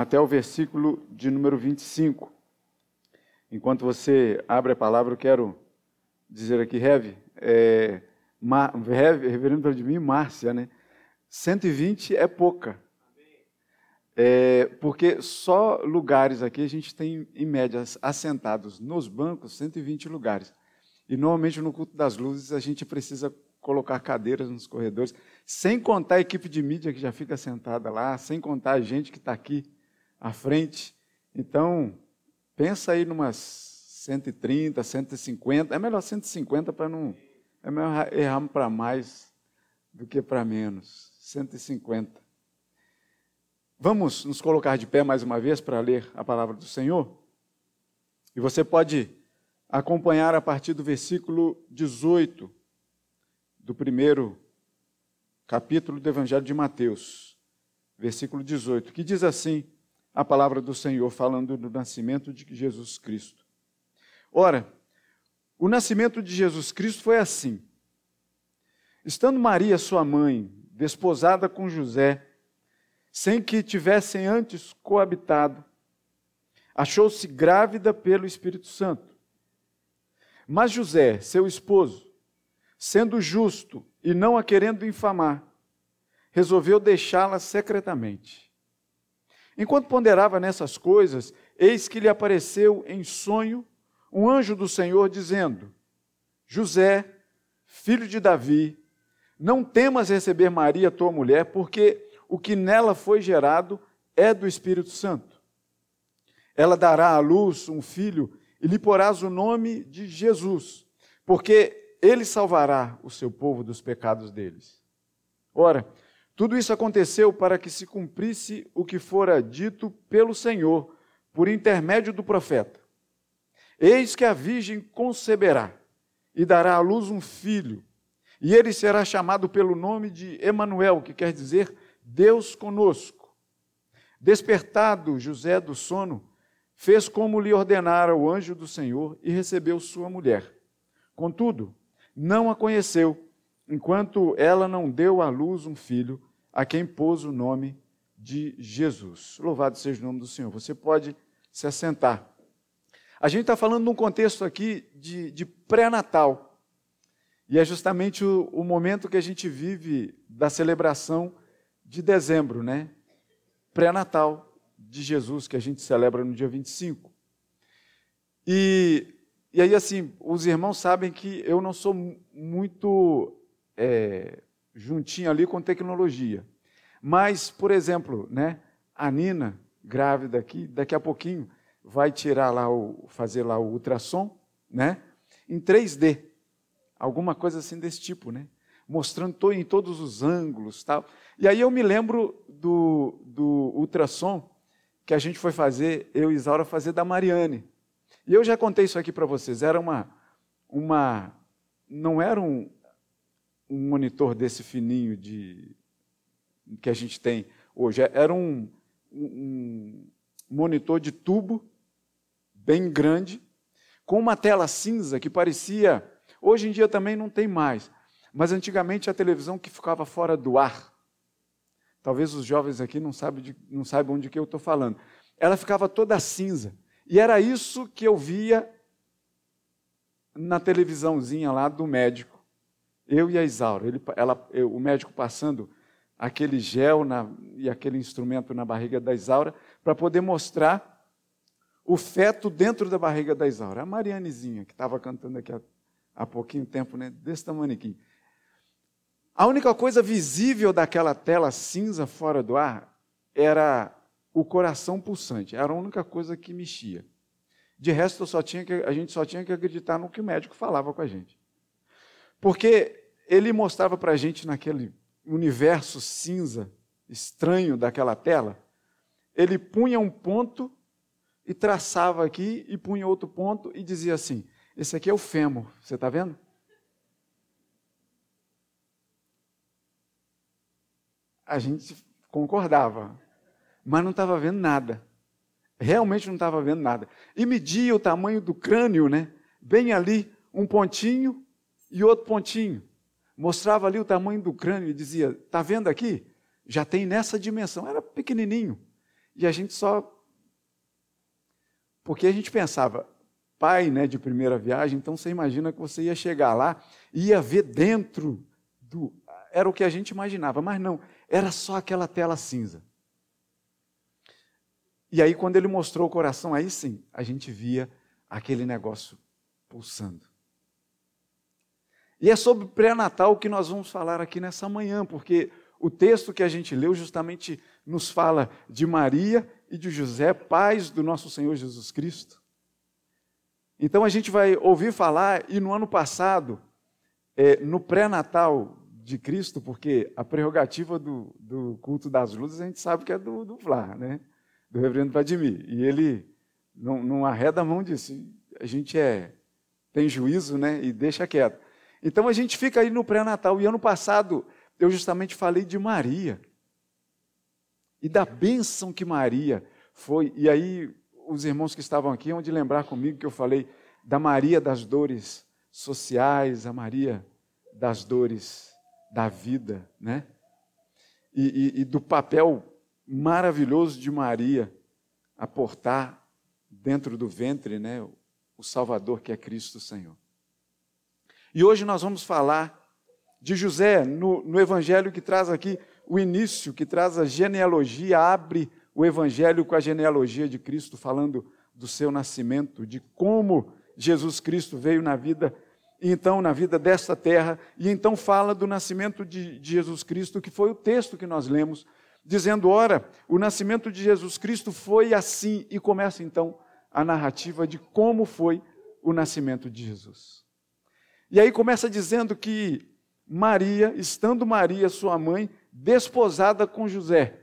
até o versículo de número 25. Enquanto você abre a palavra, eu quero dizer aqui, Rev, é, Ma, Rev Reverendo Vladimir Márcia, né? 120 é pouca. É, porque só lugares aqui a gente tem, em média, assentados nos bancos, 120 lugares. E normalmente no culto das luzes a gente precisa colocar cadeiras nos corredores, sem contar a equipe de mídia que já fica sentada lá, sem contar a gente que está aqui à frente. Então, pensa aí numas 130, 150. É melhor 150 para não. É melhor errar para mais do que para menos. 150. Vamos nos colocar de pé mais uma vez para ler a palavra do Senhor? E você pode acompanhar a partir do versículo 18 do primeiro capítulo do Evangelho de Mateus, versículo 18, que diz assim a palavra do Senhor, falando do nascimento de Jesus Cristo. Ora, o nascimento de Jesus Cristo foi assim. Estando Maria, sua mãe, desposada com José, sem que tivessem antes coabitado, achou-se grávida pelo Espírito Santo. Mas José, seu esposo, sendo justo e não a querendo infamar, resolveu deixá-la secretamente. Enquanto ponderava nessas coisas, eis que lhe apareceu em sonho um anjo do Senhor dizendo: José, filho de Davi, não temas receber Maria, tua mulher, porque o que nela foi gerado é do Espírito Santo. Ela dará à luz um filho e lhe porás o nome de Jesus, porque ele salvará o seu povo dos pecados deles. Ora, tudo isso aconteceu para que se cumprisse o que fora dito pelo Senhor por intermédio do profeta. Eis que a virgem conceberá e dará à luz um filho, e ele será chamado pelo nome de Emanuel, que quer dizer Deus conosco. Despertado José do sono, fez como lhe ordenara o anjo do Senhor e recebeu sua mulher. Contudo, não a conheceu, enquanto ela não deu à luz um filho, a quem pôs o nome de Jesus. Louvado seja o nome do Senhor. Você pode se assentar. A gente está falando num contexto aqui de, de pré-natal. E é justamente o, o momento que a gente vive da celebração de dezembro, né? Pré-natal de Jesus, que a gente celebra no dia 25. E e aí, assim, os irmãos sabem que eu não sou muito é, juntinho ali com tecnologia. Mas, por exemplo, né, a Nina, grávida aqui, daqui a pouquinho vai tirar lá o, fazer lá o ultrassom, né, em 3D. Alguma coisa assim desse tipo, né? Mostrando em todos os ângulos tal. E aí eu me lembro do, do ultrassom que a gente foi fazer, eu e Isaura, fazer da Mariane. E eu já contei isso aqui para vocês. Era uma, uma, não era um, um monitor desse fininho de que a gente tem hoje. Era um, um monitor de tubo bem grande, com uma tela cinza que parecia. Hoje em dia também não tem mais, mas antigamente a televisão que ficava fora do ar. Talvez os jovens aqui não saibam de, não saibam de que eu estou falando. Ela ficava toda cinza. E era isso que eu via na televisãozinha lá do médico. Eu e a Isaura. Ele, ela, eu, o médico passando aquele gel na, e aquele instrumento na barriga da Isaura para poder mostrar o feto dentro da barriga da Isaura. A Marianezinha, que estava cantando aqui há, há pouquinho tempo, né, desse tamanho A única coisa visível daquela tela cinza fora do ar era o coração pulsante. Era a única coisa que mexia. De resto, só tinha que, a gente só tinha que acreditar no que o médico falava com a gente. Porque ele mostrava para a gente naquele universo cinza, estranho daquela tela, ele punha um ponto e traçava aqui, e punha outro ponto e dizia assim: Esse aqui é o fêmur, você está vendo? A gente concordava mas não estava vendo nada. Realmente não estava vendo nada. E media o tamanho do crânio, né? Bem ali, um pontinho e outro pontinho. Mostrava ali o tamanho do crânio e dizia: Está vendo aqui? Já tem nessa dimensão. Era pequenininho. E a gente só. Porque a gente pensava, pai né, de primeira viagem, então você imagina que você ia chegar lá e ia ver dentro do. Era o que a gente imaginava, mas não, era só aquela tela cinza. E aí, quando ele mostrou o coração, aí sim, a gente via aquele negócio pulsando. E é sobre pré-natal que nós vamos falar aqui nessa manhã, porque o texto que a gente leu justamente nos fala de Maria e de José, pais do nosso Senhor Jesus Cristo. Então a gente vai ouvir falar, e no ano passado, é, no pré-natal de Cristo, porque a prerrogativa do, do, culto das luzes a gente sabe que é do, do Flá, né? do reverendo Vladimir. E ele não, arreda a mão disso. A gente é, tem juízo né? e deixa quieto. Então a gente fica aí no pré-natal. E ano passado eu justamente falei de Maria. E da bênção que Maria foi. E aí os irmãos que estavam aqui vão de lembrar comigo que eu falei da Maria das dores sociais, a Maria das dores da vida, né? E, e, e do papel maravilhoso de Maria aportar dentro do ventre, né, o Salvador que é Cristo Senhor. E hoje nós vamos falar de José, no, no Evangelho que traz aqui o início, que traz a genealogia, abre o Evangelho com a genealogia de Cristo, falando do seu nascimento, de como Jesus Cristo veio na vida, então na vida desta terra, e então fala do nascimento de, de Jesus Cristo, que foi o texto que nós lemos, dizendo: ora, o nascimento de Jesus Cristo foi assim, e começa então a narrativa de como foi o nascimento de Jesus. E aí começa dizendo que Maria, estando Maria, sua mãe, desposada com José.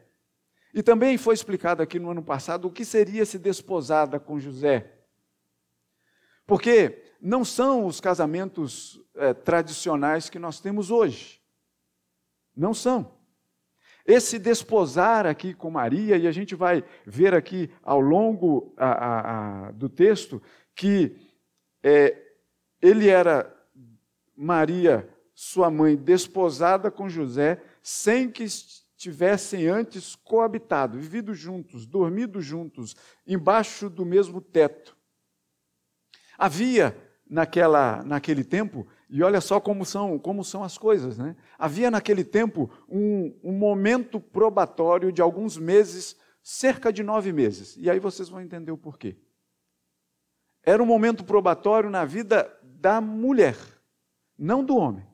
E também foi explicado aqui no ano passado o que seria se desposada com José. Porque não são os casamentos é, tradicionais que nós temos hoje. Não são. Esse desposar aqui com Maria, e a gente vai ver aqui ao longo a, a, a, do texto que é, ele era Maria, sua mãe, desposada com José, sem que tivessem antes coabitado, vivido juntos, dormido juntos, embaixo do mesmo teto. Havia naquela, naquele tempo, e olha só como são, como são as coisas, né? Havia naquele tempo um, um momento probatório de alguns meses, cerca de nove meses. E aí vocês vão entender o porquê. Era um momento probatório na vida da mulher não do homem.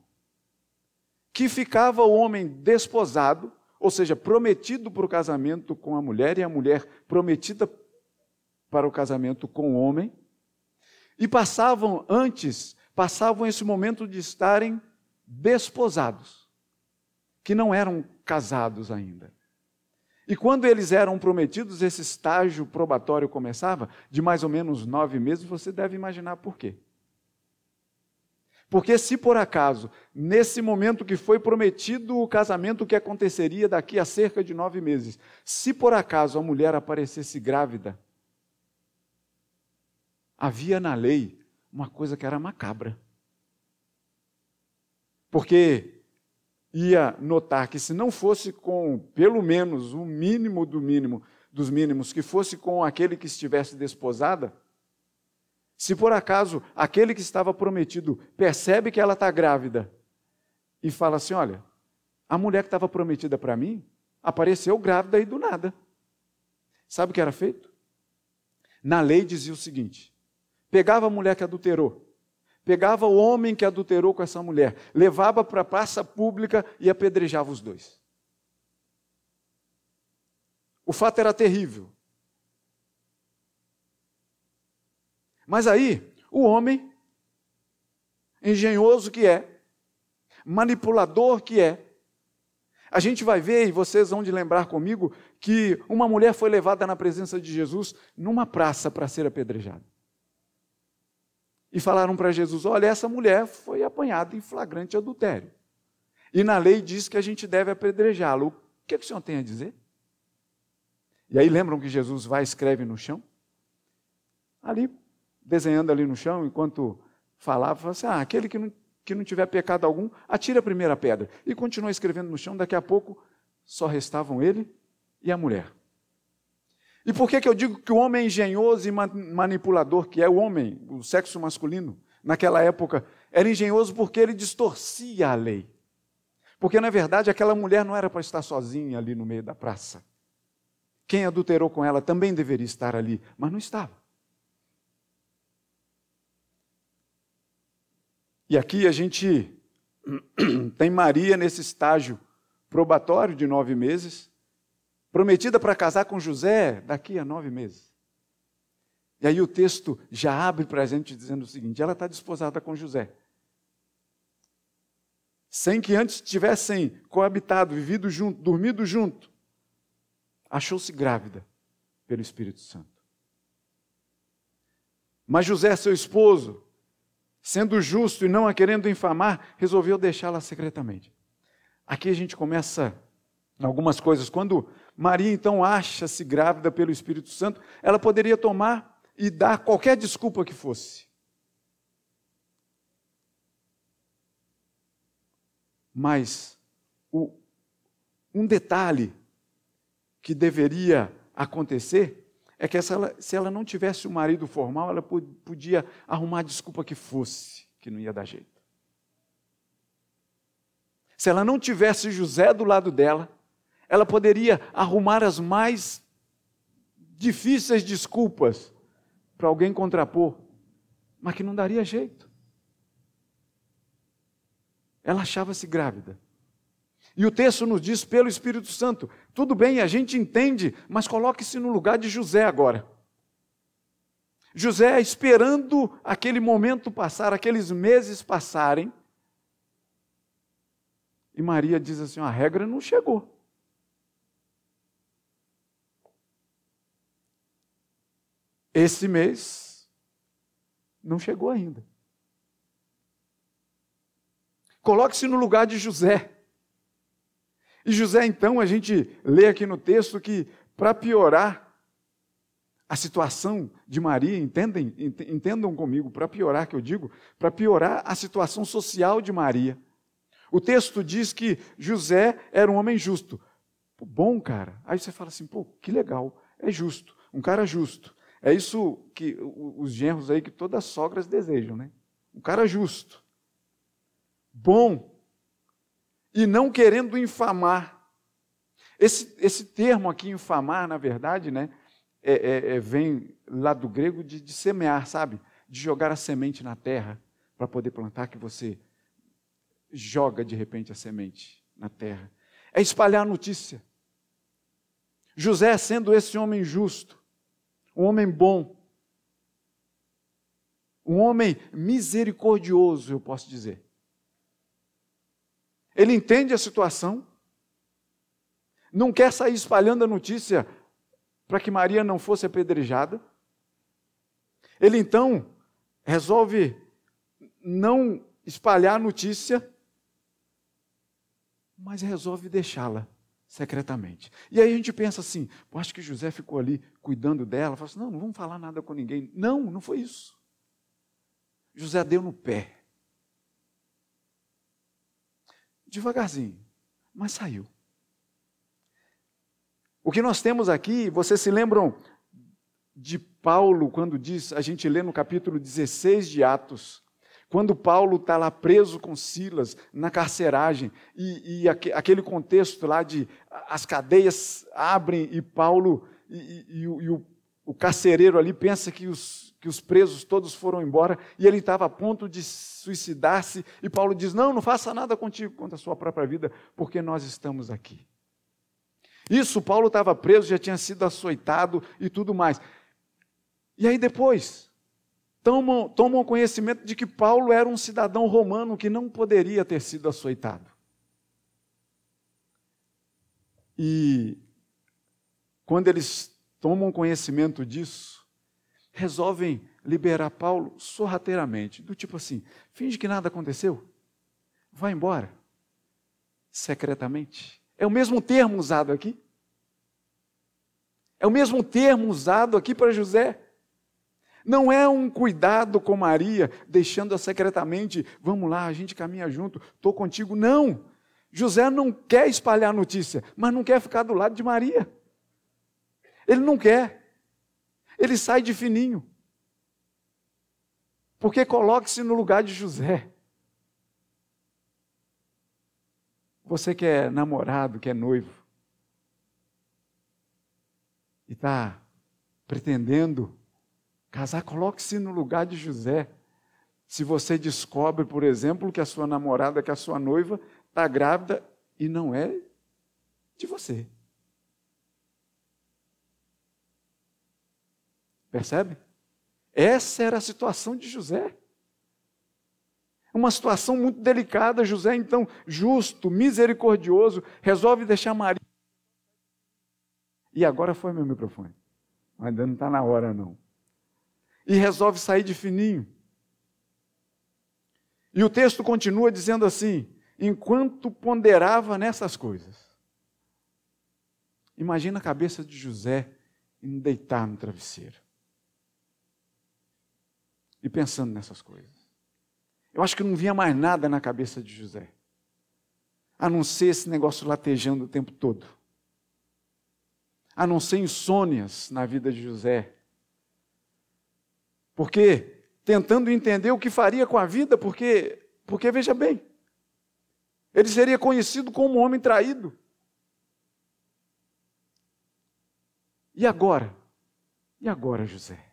Que ficava o homem desposado, ou seja, prometido para o casamento com a mulher, e a mulher prometida para o casamento com o homem, e passavam antes, passavam esse momento de estarem desposados, que não eram casados ainda. E quando eles eram prometidos, esse estágio probatório começava, de mais ou menos nove meses, você deve imaginar por quê. Porque se por acaso, nesse momento que foi prometido o casamento que aconteceria daqui a cerca de nove meses, se por acaso a mulher aparecesse grávida, havia na lei uma coisa que era macabra. Porque ia notar que se não fosse com pelo menos o mínimo do mínimo dos mínimos, que fosse com aquele que estivesse desposada, se por acaso aquele que estava prometido percebe que ela está grávida e fala assim: olha, a mulher que estava prometida para mim apareceu grávida aí do nada. Sabe o que era feito? Na lei dizia o seguinte: pegava a mulher que adulterou, pegava o homem que adulterou com essa mulher, levava para a praça pública e apedrejava os dois. O fato era terrível. Mas aí, o homem, engenhoso que é, manipulador que é, a gente vai ver, e vocês vão de lembrar comigo, que uma mulher foi levada na presença de Jesus numa praça para ser apedrejada. E falaram para Jesus: olha, essa mulher foi apanhada em flagrante adultério. E na lei diz que a gente deve apedrejá-la. O que, é que o senhor tem a dizer? E aí lembram que Jesus vai e escreve no chão? Ali desenhando ali no chão, enquanto falava, falava assim: ah, aquele que não, que não tiver pecado algum, atira a primeira pedra. E continuou escrevendo no chão, daqui a pouco só restavam ele e a mulher. E por que, que eu digo que o homem engenhoso e manipulador, que é o homem, o sexo masculino, naquela época, era engenhoso porque ele distorcia a lei. Porque, na verdade, aquela mulher não era para estar sozinha ali no meio da praça. Quem adulterou com ela também deveria estar ali, mas não estava. E aqui a gente tem Maria nesse estágio probatório de nove meses, prometida para casar com José daqui a nove meses. E aí o texto já abre para a gente dizendo o seguinte: ela está desposada com José. Sem que antes tivessem coabitado, vivido junto, dormido junto, achou-se grávida pelo Espírito Santo. Mas José, seu esposo, sendo justo e não a querendo infamar, resolveu deixá-la secretamente. Aqui a gente começa algumas coisas. Quando Maria então acha-se grávida pelo Espírito Santo, ela poderia tomar e dar qualquer desculpa que fosse. Mas o, um detalhe que deveria acontecer é que se ela não tivesse um marido formal, ela podia arrumar a desculpa que fosse, que não ia dar jeito. Se ela não tivesse José do lado dela, ela poderia arrumar as mais difíceis desculpas para alguém contrapor, mas que não daria jeito. Ela achava-se grávida. E o texto nos diz pelo Espírito Santo. Tudo bem, a gente entende, mas coloque-se no lugar de José agora. José esperando aquele momento passar, aqueles meses passarem. E Maria diz assim: a regra não chegou. Esse mês não chegou ainda. Coloque-se no lugar de José. E José, então, a gente lê aqui no texto que, para piorar a situação de Maria, entendem, entendam comigo, para piorar que eu digo, para piorar a situação social de Maria. O texto diz que José era um homem justo. Pô, bom, cara. Aí você fala assim, pô, que legal, é justo, um cara justo. É isso que os genros aí que todas as sogras desejam, né? Um cara justo, bom, e não querendo infamar. Esse, esse termo aqui, infamar, na verdade, né, é, é, é, vem lá do grego de, de semear, sabe? De jogar a semente na terra para poder plantar, que você joga de repente a semente na terra. É espalhar notícia. José, sendo esse homem justo, um homem bom, um homem misericordioso, eu posso dizer. Ele entende a situação, não quer sair espalhando a notícia para que Maria não fosse apedrejada. Ele então resolve não espalhar a notícia, mas resolve deixá-la secretamente. E aí a gente pensa assim: acho que José ficou ali cuidando dela, fala assim, não, não vamos falar nada com ninguém. Não, não foi isso. José deu no pé devagarzinho, mas saiu. O que nós temos aqui, vocês se lembram de Paulo, quando diz, a gente lê no capítulo 16 de Atos, quando Paulo está lá preso com Silas na carceragem, e, e, aquele contexto lá de as cadeias abrem e Paulo e, e, e o, o carcereiro ali pensa que os, que os presos todos foram embora e ele estava a ponto de suicidar-se. E Paulo diz: Não, não faça nada contigo contra a sua própria vida, porque nós estamos aqui. Isso, Paulo estava preso, já tinha sido açoitado e tudo mais. E aí depois, tomam, tomam conhecimento de que Paulo era um cidadão romano que não poderia ter sido açoitado. E quando eles tomam conhecimento disso, resolvem liberar Paulo sorrateiramente, do tipo assim: finge que nada aconteceu, vai embora, secretamente. É o mesmo termo usado aqui. É o mesmo termo usado aqui para José. Não é um cuidado com Maria, deixando-a secretamente, vamos lá, a gente caminha junto, estou contigo. Não! José não quer espalhar notícia, mas não quer ficar do lado de Maria. Ele não quer. Ele sai de fininho. Porque coloque-se no lugar de José. Você que é namorado, que é noivo, e está pretendendo casar, coloque-se no lugar de José. Se você descobre, por exemplo, que a sua namorada, que a sua noiva está grávida e não é de você. Percebe? Essa era a situação de José. Uma situação muito delicada. José, então, justo, misericordioso, resolve deixar Maria. E agora foi meu microfone. Ainda não está na hora, não. E resolve sair de fininho. E o texto continua dizendo assim: enquanto ponderava nessas coisas. Imagina a cabeça de José em deitar no travesseiro. E pensando nessas coisas. Eu acho que não vinha mais nada na cabeça de José. A não ser esse negócio latejando o tempo todo. A não ser insônias na vida de José. Porque tentando entender o que faria com a vida, porque, porque veja bem, ele seria conhecido como um homem traído. E agora? E agora, José?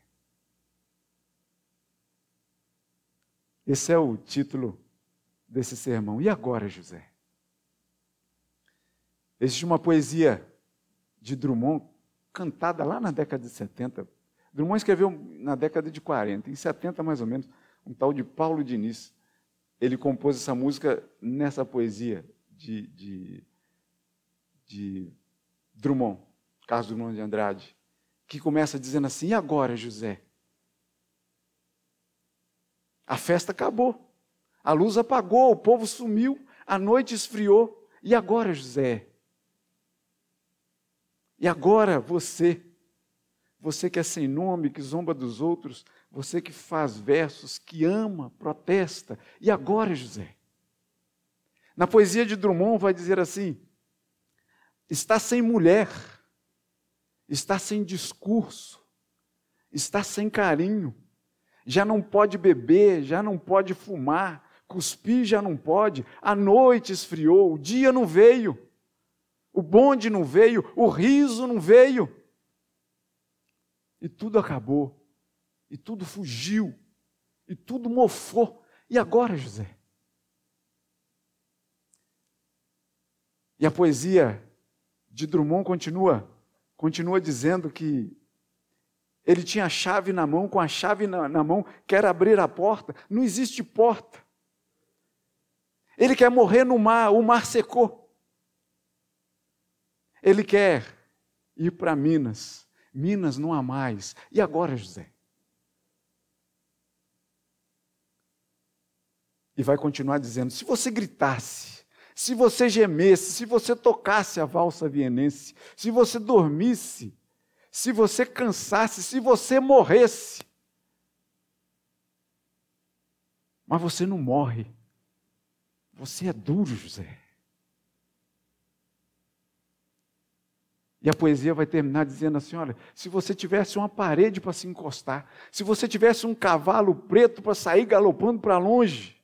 Esse é o título desse sermão. E agora, José? Existe uma poesia de Drummond cantada lá na década de 70 Drummond escreveu na década de 40, em 70 mais ou menos, um tal de Paulo Diniz. Ele compôs essa música nessa poesia de, de, de Drummond, Carlos Drummond de Andrade, que começa dizendo assim: E agora, José? A festa acabou, a luz apagou, o povo sumiu, a noite esfriou. E agora, José? E agora você? você que é sem nome, que zomba dos outros, você que faz versos, que ama, protesta. E agora, José? Na poesia de Drummond vai dizer assim: está sem mulher, está sem discurso, está sem carinho, já não pode beber, já não pode fumar, cuspir já não pode, a noite esfriou, o dia não veio, o bonde não veio, o riso não veio e tudo acabou, e tudo fugiu, e tudo mofou. E agora, José? E a poesia de Drummond continua, continua dizendo que ele tinha a chave na mão, com a chave na, na mão, quer abrir a porta. Não existe porta. Ele quer morrer no mar, o mar secou. Ele quer ir para Minas Minas não há mais. E agora, José? E vai continuar dizendo: se você gritasse, se você gemesse, se você tocasse a valsa vienense, se você dormisse, se você cansasse, se você morresse. Mas você não morre. Você é duro, José. E a poesia vai terminar dizendo assim: olha, se você tivesse uma parede para se encostar, se você tivesse um cavalo preto para sair galopando para longe,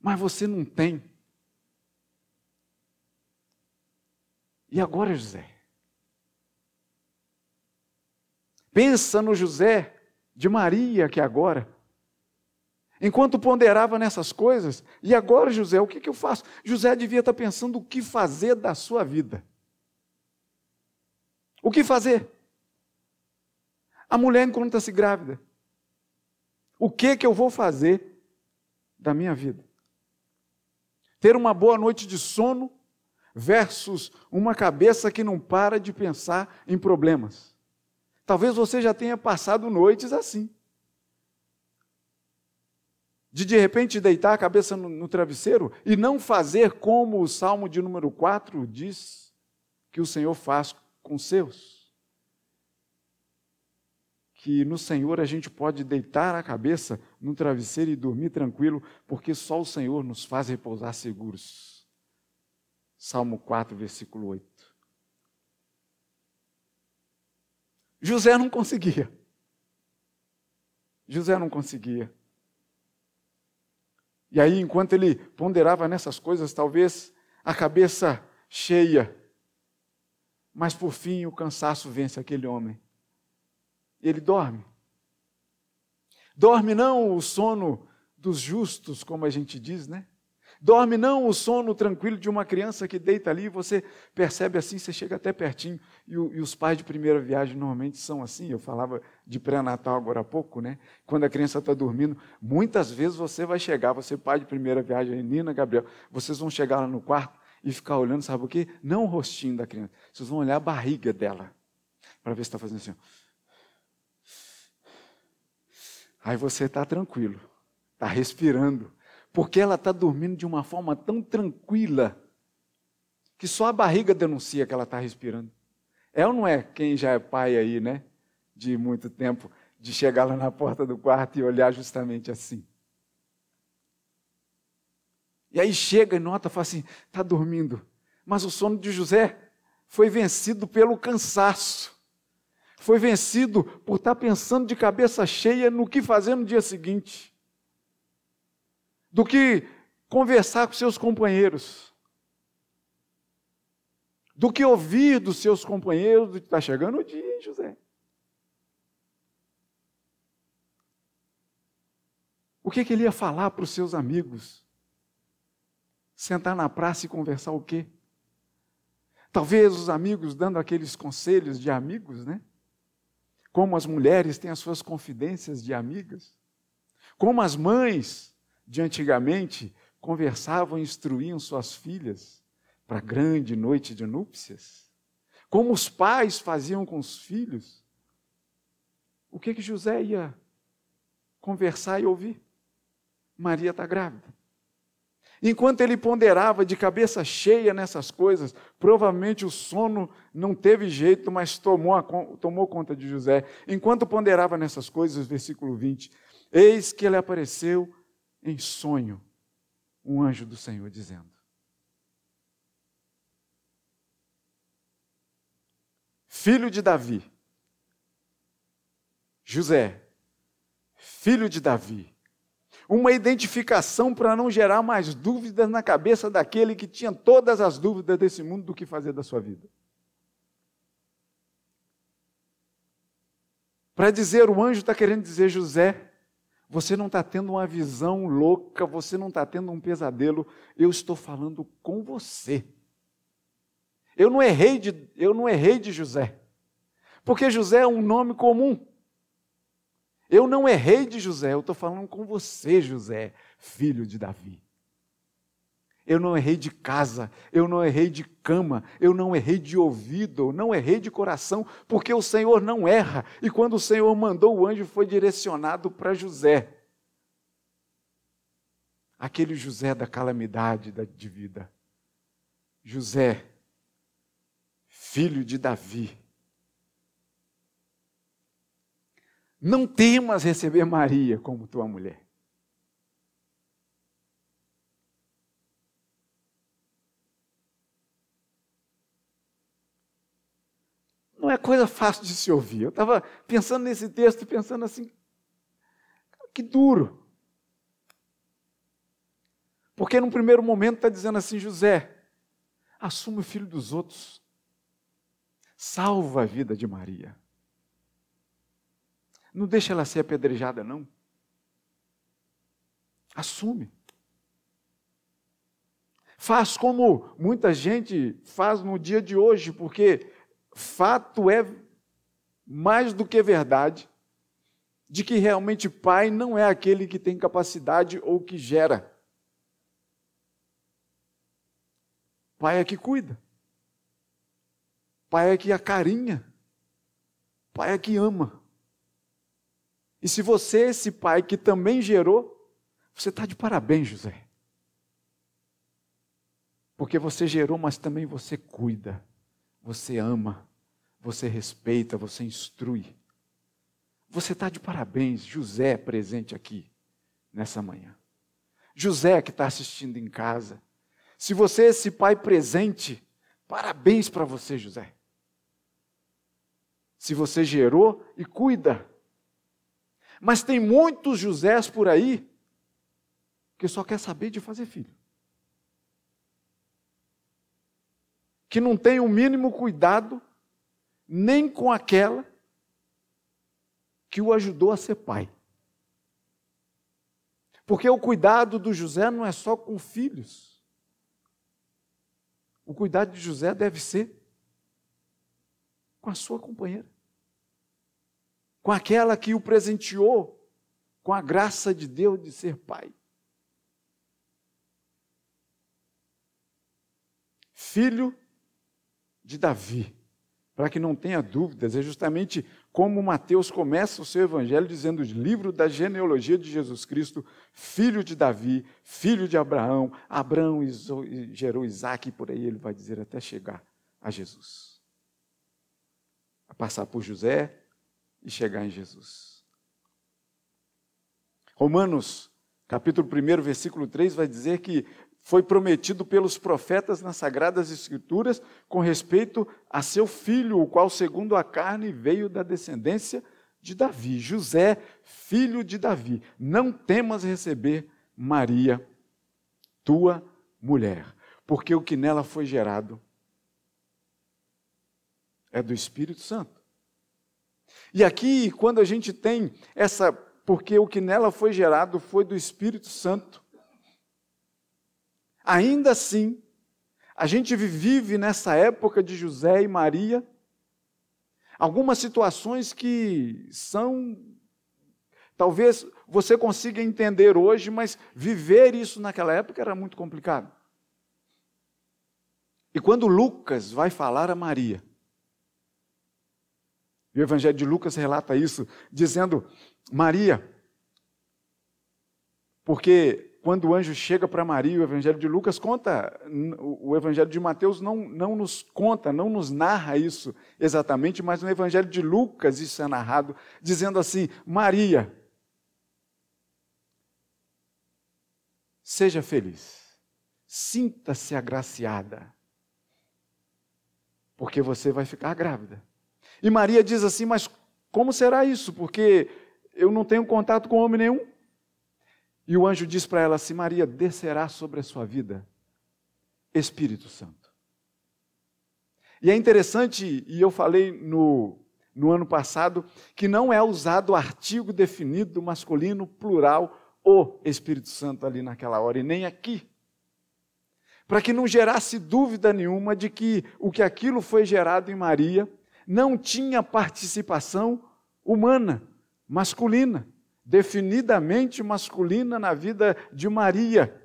mas você não tem. E agora, José? Pensa no José de Maria que agora. Enquanto ponderava nessas coisas, e agora, José, o que, que eu faço? José devia estar pensando o que fazer da sua vida. O que fazer? A mulher encontra-se grávida. O que que eu vou fazer da minha vida? Ter uma boa noite de sono versus uma cabeça que não para de pensar em problemas. Talvez você já tenha passado noites assim. De de repente deitar a cabeça no, no travesseiro e não fazer como o Salmo de número 4 diz que o Senhor faz com seus. Que no Senhor a gente pode deitar a cabeça no travesseiro e dormir tranquilo, porque só o Senhor nos faz repousar seguros. Salmo 4, versículo 8. José não conseguia. José não conseguia. E aí, enquanto ele ponderava nessas coisas, talvez a cabeça cheia, mas por fim o cansaço vence aquele homem. Ele dorme. Dorme não o sono dos justos, como a gente diz, né? Dorme não o sono tranquilo de uma criança que deita ali, você percebe assim, você chega até pertinho. E, e os pais de primeira viagem normalmente são assim. Eu falava de pré-natal agora há pouco, né? Quando a criança está dormindo, muitas vezes você vai chegar, você pai de primeira viagem, Nina, Gabriel, vocês vão chegar lá no quarto e ficar olhando, sabe o quê? Não o rostinho da criança, vocês vão olhar a barriga dela, para ver se está fazendo assim. Aí você está tranquilo, está respirando porque ela está dormindo de uma forma tão tranquila que só a barriga denuncia que ela está respirando. É ou não é quem já é pai aí, né? De muito tempo, de chegar lá na porta do quarto e olhar justamente assim. E aí chega e nota, fala assim: está dormindo. Mas o sono de José foi vencido pelo cansaço. Foi vencido por estar tá pensando de cabeça cheia no que fazer no dia seguinte do que conversar com seus companheiros, do que ouvir dos seus companheiros, do que está chegando o dia, hein, José. O que, que ele ia falar para os seus amigos? Sentar na praça e conversar o quê? Talvez os amigos dando aqueles conselhos de amigos, né? Como as mulheres têm as suas confidências de amigas. Como as mães de antigamente conversavam e instruíam suas filhas para a grande noite de núpcias? Como os pais faziam com os filhos? O que que José ia conversar e ouvir? Maria está grávida. Enquanto ele ponderava de cabeça cheia nessas coisas, provavelmente o sono não teve jeito, mas tomou, a, tomou conta de José. Enquanto ponderava nessas coisas, versículo 20: Eis que ele apareceu em sonho um anjo do Senhor dizendo: Filho de Davi, José, filho de Davi, uma identificação para não gerar mais dúvidas na cabeça daquele que tinha todas as dúvidas desse mundo do que fazer da sua vida. Para dizer, o anjo está querendo dizer, José, você não está tendo uma visão louca, você não está tendo um pesadelo. Eu estou falando com você. Eu não errei de, eu não errei de José, porque José é um nome comum. Eu não errei de José, eu estou falando com você, José, filho de Davi. Eu não errei de casa, eu não errei de cama, eu não errei de ouvido, eu não errei de coração, porque o Senhor não erra. E quando o Senhor mandou o anjo, foi direcionado para José. Aquele José da calamidade de vida. José, filho de Davi. Não temas receber Maria como tua mulher. Não é coisa fácil de se ouvir. Eu estava pensando nesse texto pensando assim, que duro. Porque num primeiro momento está dizendo assim, José, assume o filho dos outros, salva a vida de Maria. Não deixa ela ser apedrejada, não. Assume. Faz como muita gente faz no dia de hoje, porque fato é mais do que verdade de que realmente pai não é aquele que tem capacidade ou que gera. Pai é que cuida. Pai é que acarinha. Pai é que ama. E se você é esse pai que também gerou, você está de parabéns, José. Porque você gerou, mas também você cuida você ama, você respeita, você instrui. Você está de parabéns, José presente aqui nessa manhã. José que está assistindo em casa. Se você é esse pai presente, parabéns para você, José. se você gerou e cuida. Mas tem muitos Josés por aí que só quer saber de fazer filho. Que não tem o mínimo cuidado nem com aquela que o ajudou a ser pai. Porque o cuidado do José não é só com filhos. O cuidado de José deve ser com a sua companheira, com aquela que o presenteou com a graça de Deus de ser pai. Filho de Davi para que não tenha dúvidas, é justamente como Mateus começa o seu evangelho dizendo: livro da genealogia de Jesus Cristo, filho de Davi, filho de Abraão. Abraão gerou Isaac, e por aí ele vai dizer até chegar a Jesus. A passar por José e chegar em Jesus. Romanos, capítulo 1, versículo 3, vai dizer que foi prometido pelos profetas nas Sagradas Escrituras com respeito a seu filho, o qual, segundo a carne, veio da descendência de Davi, José, filho de Davi. Não temas receber Maria, tua mulher, porque o que nela foi gerado é do Espírito Santo. E aqui, quando a gente tem essa, porque o que nela foi gerado foi do Espírito Santo, Ainda assim, a gente vive nessa época de José e Maria algumas situações que são. Talvez você consiga entender hoje, mas viver isso naquela época era muito complicado. E quando Lucas vai falar a Maria, o Evangelho de Lucas relata isso, dizendo: Maria, porque quando o anjo chega para Maria, o Evangelho de Lucas conta, o Evangelho de Mateus não, não nos conta, não nos narra isso exatamente, mas no Evangelho de Lucas isso é narrado, dizendo assim: Maria, seja feliz, sinta-se agraciada, porque você vai ficar grávida. E Maria diz assim: Mas como será isso? Porque eu não tenho contato com homem nenhum. E o anjo diz para ela assim: Maria, descerá sobre a sua vida Espírito Santo. E é interessante, e eu falei no, no ano passado, que não é usado o artigo definido masculino plural, o Espírito Santo ali naquela hora, e nem aqui. Para que não gerasse dúvida nenhuma de que o que aquilo foi gerado em Maria não tinha participação humana, masculina definidamente masculina na vida de Maria.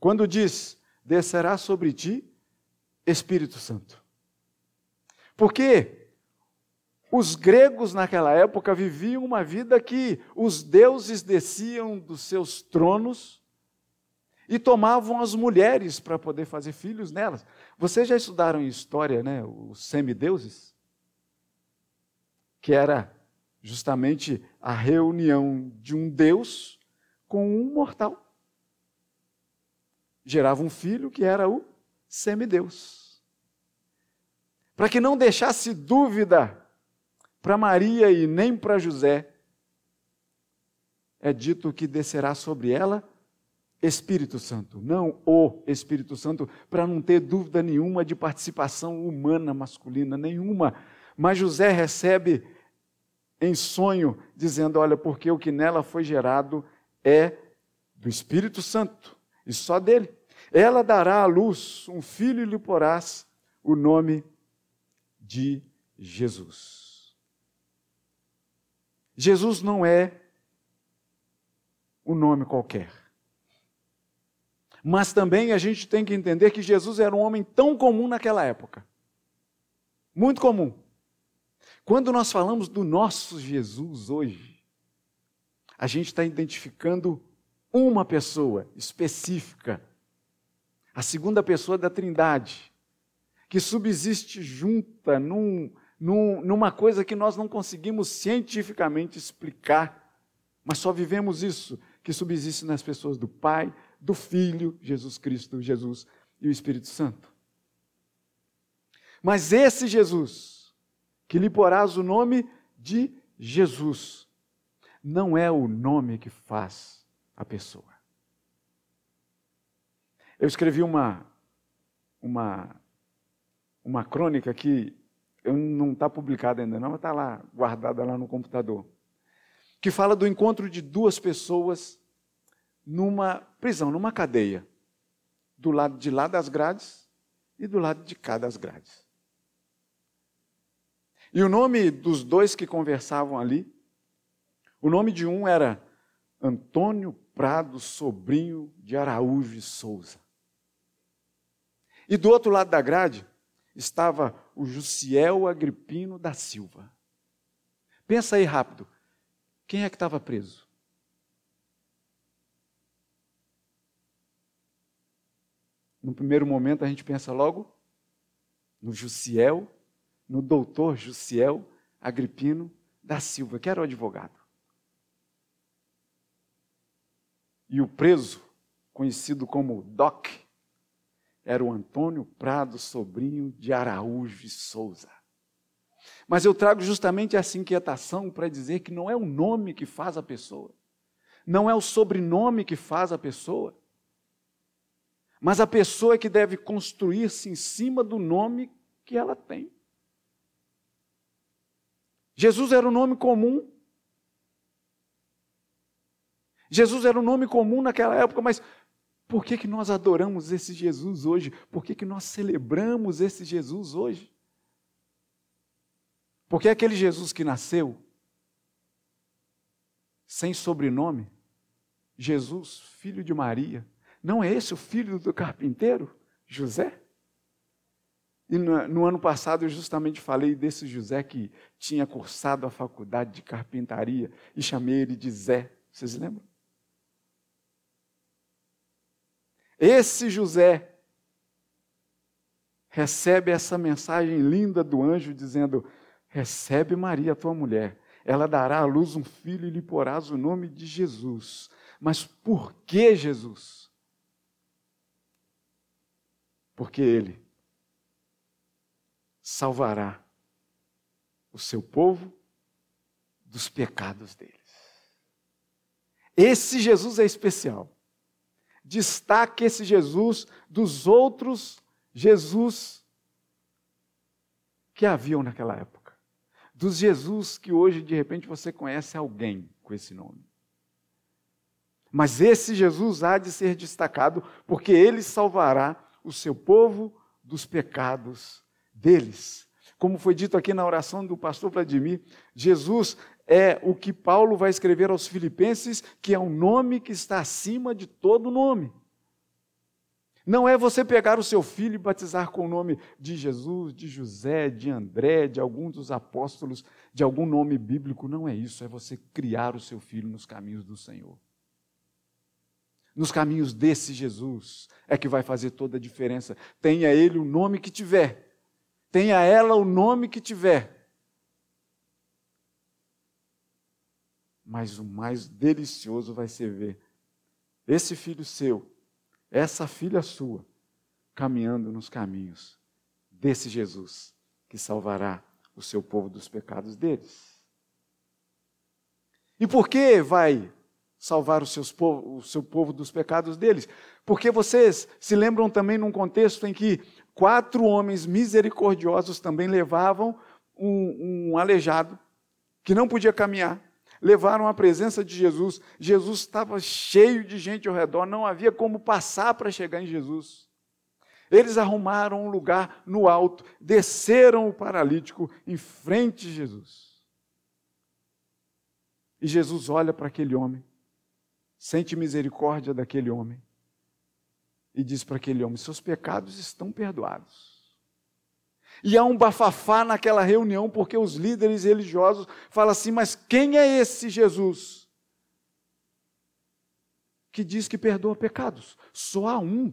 Quando diz: descerá sobre ti Espírito Santo. Porque os gregos naquela época viviam uma vida que os deuses desciam dos seus tronos e tomavam as mulheres para poder fazer filhos nelas. Vocês já estudaram em história, né, os semideuses? Que era justamente a reunião de um Deus com um mortal. Gerava um filho que era o semideus. Para que não deixasse dúvida para Maria e nem para José, é dito que descerá sobre ela Espírito Santo, não o Espírito Santo, para não ter dúvida nenhuma de participação humana masculina, nenhuma. Mas José recebe em sonho, dizendo: Olha, porque o que nela foi gerado é do Espírito Santo, e só dele. Ela dará à luz um filho e lhe porás o nome de Jesus. Jesus não é um nome qualquer. Mas também a gente tem que entender que Jesus era um homem tão comum naquela época. Muito comum. Quando nós falamos do nosso Jesus hoje, a gente está identificando uma pessoa específica, a segunda pessoa da Trindade, que subsiste junta num, num, numa coisa que nós não conseguimos cientificamente explicar, mas só vivemos isso, que subsiste nas pessoas do Pai, do Filho, Jesus Cristo, Jesus e o Espírito Santo. Mas esse Jesus, que lhe porás o nome de Jesus. Não é o nome que faz a pessoa. Eu escrevi uma, uma, uma crônica que não está publicada ainda, não, mas está lá, guardada lá no computador, que fala do encontro de duas pessoas numa prisão, numa cadeia, do lado de lá das grades e do lado de cá das grades. E o nome dos dois que conversavam ali, o nome de um era Antônio Prado, sobrinho de Araújo Souza. E do outro lado da grade estava o Jussiel Agripino da Silva. Pensa aí rápido. Quem é que estava preso? No primeiro momento a gente pensa logo no Jussiel, no doutor Jussiel Agripino da Silva, que era o advogado. E o preso, conhecido como Doc, era o Antônio Prado, sobrinho de Araújo e Souza. Mas eu trago justamente essa inquietação para dizer que não é o nome que faz a pessoa, não é o sobrenome que faz a pessoa, mas a pessoa é que deve construir-se em cima do nome que ela tem. Jesus era um nome comum. Jesus era um nome comum naquela época, mas por que, que nós adoramos esse Jesus hoje? Por que, que nós celebramos esse Jesus hoje? Porque aquele Jesus que nasceu sem sobrenome, Jesus, filho de Maria, não é esse o filho do carpinteiro, José? E no, no, ano passado eu justamente falei desse José que tinha cursado a faculdade de carpintaria e chamei ele de Zé. Vocês lembram? Esse José recebe essa mensagem linda do anjo dizendo: Recebe Maria, tua mulher, ela dará à luz um filho e lhe porás o nome de Jesus. Mas por que Jesus? Porque ele salvará o seu povo dos pecados deles. Esse Jesus é especial destaque esse Jesus dos outros Jesus que haviam naquela época. Dos Jesus que hoje, de repente, você conhece alguém com esse nome. Mas esse Jesus há de ser destacado, porque ele salvará o seu povo dos pecados deles. Como foi dito aqui na oração do pastor Vladimir, Jesus é o que Paulo vai escrever aos Filipenses, que é um nome que está acima de todo nome. Não é você pegar o seu filho e batizar com o nome de Jesus, de José, de André, de algum dos apóstolos, de algum nome bíblico. Não é isso. É você criar o seu filho nos caminhos do Senhor. Nos caminhos desse Jesus é que vai fazer toda a diferença. Tenha ele o nome que tiver, tenha ela o nome que tiver. Mas o mais delicioso vai ser ver esse filho seu, essa filha sua, caminhando nos caminhos desse Jesus que salvará o seu povo dos pecados deles. E por que vai salvar povo, o seu povo dos pecados deles? Porque vocês se lembram também num contexto em que quatro homens misericordiosos também levavam um, um aleijado que não podia caminhar levaram à presença de Jesus. Jesus estava cheio de gente ao redor, não havia como passar para chegar em Jesus. Eles arrumaram um lugar no alto, desceram o paralítico em frente de Jesus. E Jesus olha para aquele homem, sente misericórdia daquele homem e diz para aquele homem: Seus pecados estão perdoados. E há um bafafá naquela reunião, porque os líderes religiosos falam assim: mas quem é esse Jesus? Que diz que perdoa pecados. Só há um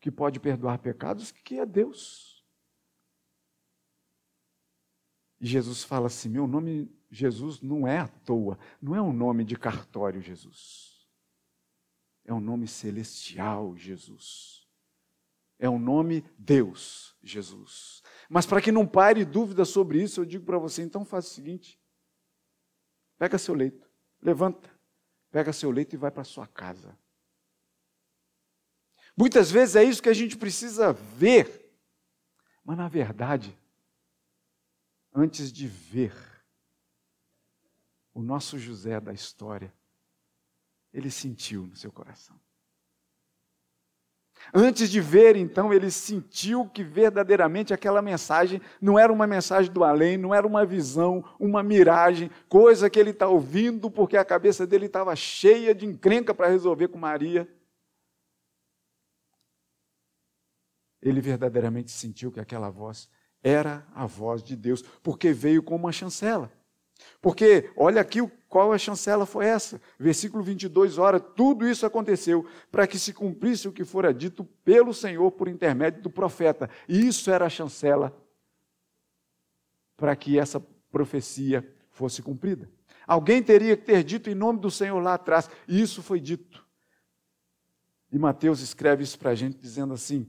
que pode perdoar pecados, que é Deus. E Jesus fala assim: meu nome, Jesus, não é à toa, não é um nome de cartório, Jesus. É um nome celestial, Jesus É o nome Deus, Jesus. Mas para que não pare dúvida sobre isso, eu digo para você, então faça o seguinte: pega seu leito, levanta, pega seu leito e vai para sua casa. Muitas vezes é isso que a gente precisa ver, mas na verdade, antes de ver, o nosso José da história, ele sentiu no seu coração. Antes de ver, então, ele sentiu que verdadeiramente aquela mensagem não era uma mensagem do além, não era uma visão, uma miragem, coisa que ele está ouvindo porque a cabeça dele estava cheia de encrenca para resolver com Maria. Ele verdadeiramente sentiu que aquela voz era a voz de Deus, porque veio com uma chancela. Porque, olha aqui qual a chancela foi essa. Versículo 22, ora, tudo isso aconteceu para que se cumprisse o que fora dito pelo Senhor por intermédio do profeta. E isso era a chancela para que essa profecia fosse cumprida. Alguém teria que ter dito em nome do Senhor lá atrás, e isso foi dito. E Mateus escreve isso para a gente, dizendo assim: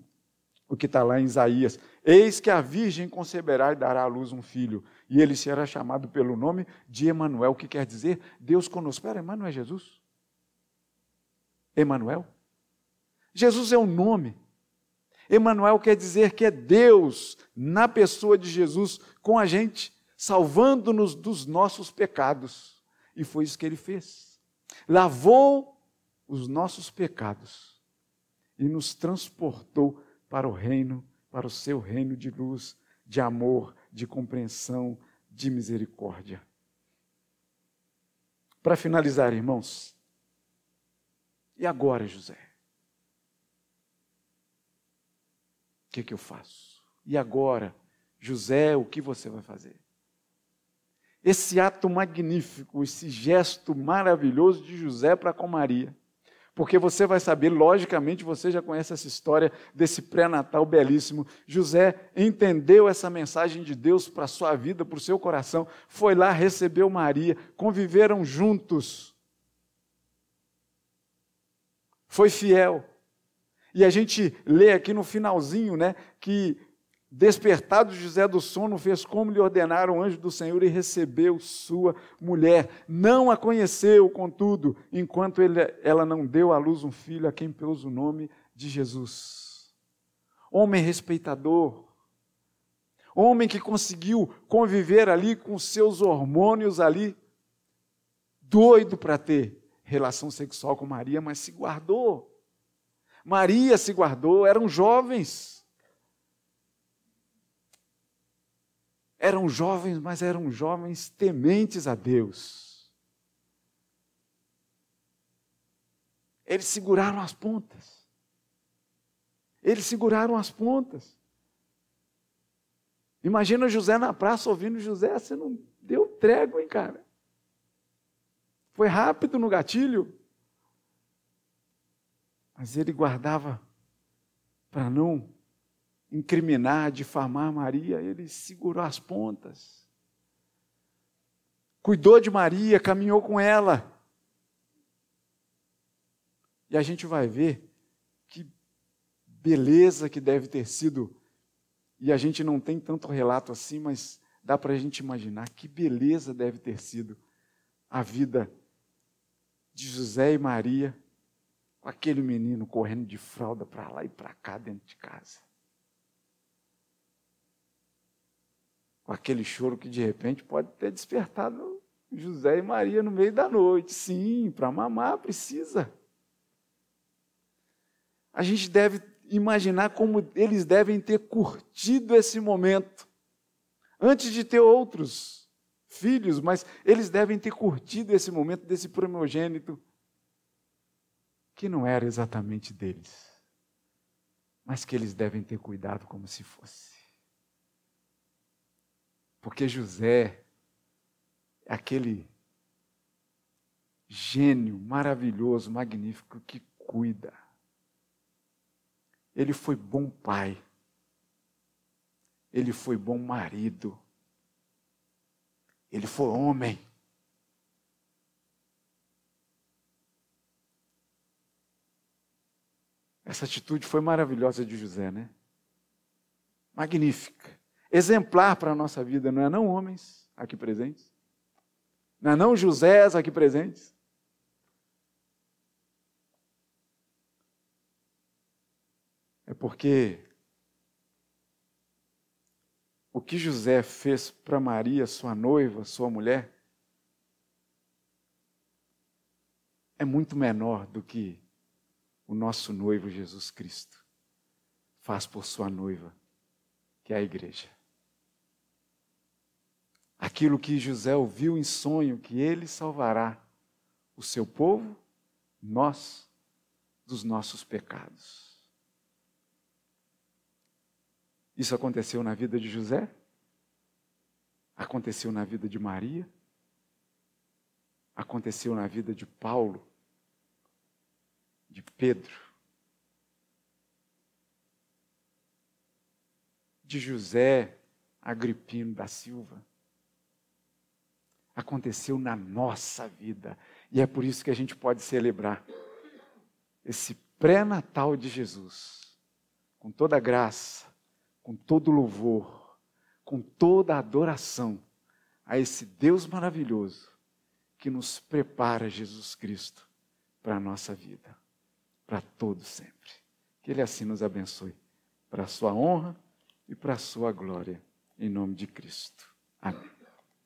o que está lá em Isaías: Eis que a virgem conceberá e dará à luz um filho, e ele será chamado pelo nome de Emanuel, que quer dizer Deus conosco. Espera, Emanuel é Jesus? Emanuel? Jesus é um nome. Emanuel quer dizer que é Deus na pessoa de Jesus com a gente, salvando-nos dos nossos pecados. E foi isso que ele fez. Lavou os nossos pecados e nos transportou para o reino, para o seu reino de luz, de amor, de compreensão, de misericórdia. Para finalizar, irmãos, e agora, José? O que, que eu faço? E agora, José, o que você vai fazer? Esse ato magnífico, esse gesto maravilhoso de José para com Maria, porque você vai saber, logicamente, você já conhece essa história desse pré-natal belíssimo. José entendeu essa mensagem de Deus para a sua vida, para o seu coração, foi lá, recebeu Maria, conviveram juntos. Foi fiel. E a gente lê aqui no finalzinho, né, que Despertado José do sono, fez como lhe ordenara o anjo do Senhor e recebeu sua mulher. Não a conheceu, contudo, enquanto ele, ela não deu à luz um filho a quem pôs o nome de Jesus. Homem respeitador, homem que conseguiu conviver ali com seus hormônios ali, doido para ter relação sexual com Maria, mas se guardou. Maria se guardou, eram jovens Eram jovens, mas eram jovens tementes a Deus. Eles seguraram as pontas. Eles seguraram as pontas. Imagina José na praça ouvindo José, você não deu trégua, hein, cara? Foi rápido no gatilho. Mas ele guardava para não incriminar, difamar Maria, ele segurou as pontas. Cuidou de Maria, caminhou com ela. E a gente vai ver que beleza que deve ter sido. E a gente não tem tanto relato assim, mas dá para a gente imaginar que beleza deve ter sido a vida de José e Maria, com aquele menino correndo de fralda para lá e para cá dentro de casa. Aquele choro que de repente pode ter despertado José e Maria no meio da noite. Sim, para mamar precisa. A gente deve imaginar como eles devem ter curtido esse momento, antes de ter outros filhos, mas eles devem ter curtido esse momento desse primogênito, que não era exatamente deles, mas que eles devem ter cuidado como se fosse. Porque José é aquele gênio maravilhoso, magnífico que cuida. Ele foi bom pai. Ele foi bom marido. Ele foi homem. Essa atitude foi maravilhosa de José, né? Magnífica. Exemplar para a nossa vida, não é não, homens aqui presentes? Não é não, Josés aqui presentes? É porque o que José fez para Maria, sua noiva, sua mulher, é muito menor do que o nosso noivo Jesus Cristo faz por sua noiva, que é a igreja. Aquilo que José ouviu em sonho, que ele salvará o seu povo, nós, dos nossos pecados. Isso aconteceu na vida de José? Aconteceu na vida de Maria? Aconteceu na vida de Paulo? De Pedro? De José Agripino da Silva? Aconteceu na nossa vida. E é por isso que a gente pode celebrar esse pré-natal de Jesus, com toda graça, com todo louvor, com toda adoração a esse Deus maravilhoso que nos prepara Jesus Cristo para a nossa vida, para todo sempre. Que Ele assim nos abençoe, para a sua honra e para a sua glória, em nome de Cristo. Amém.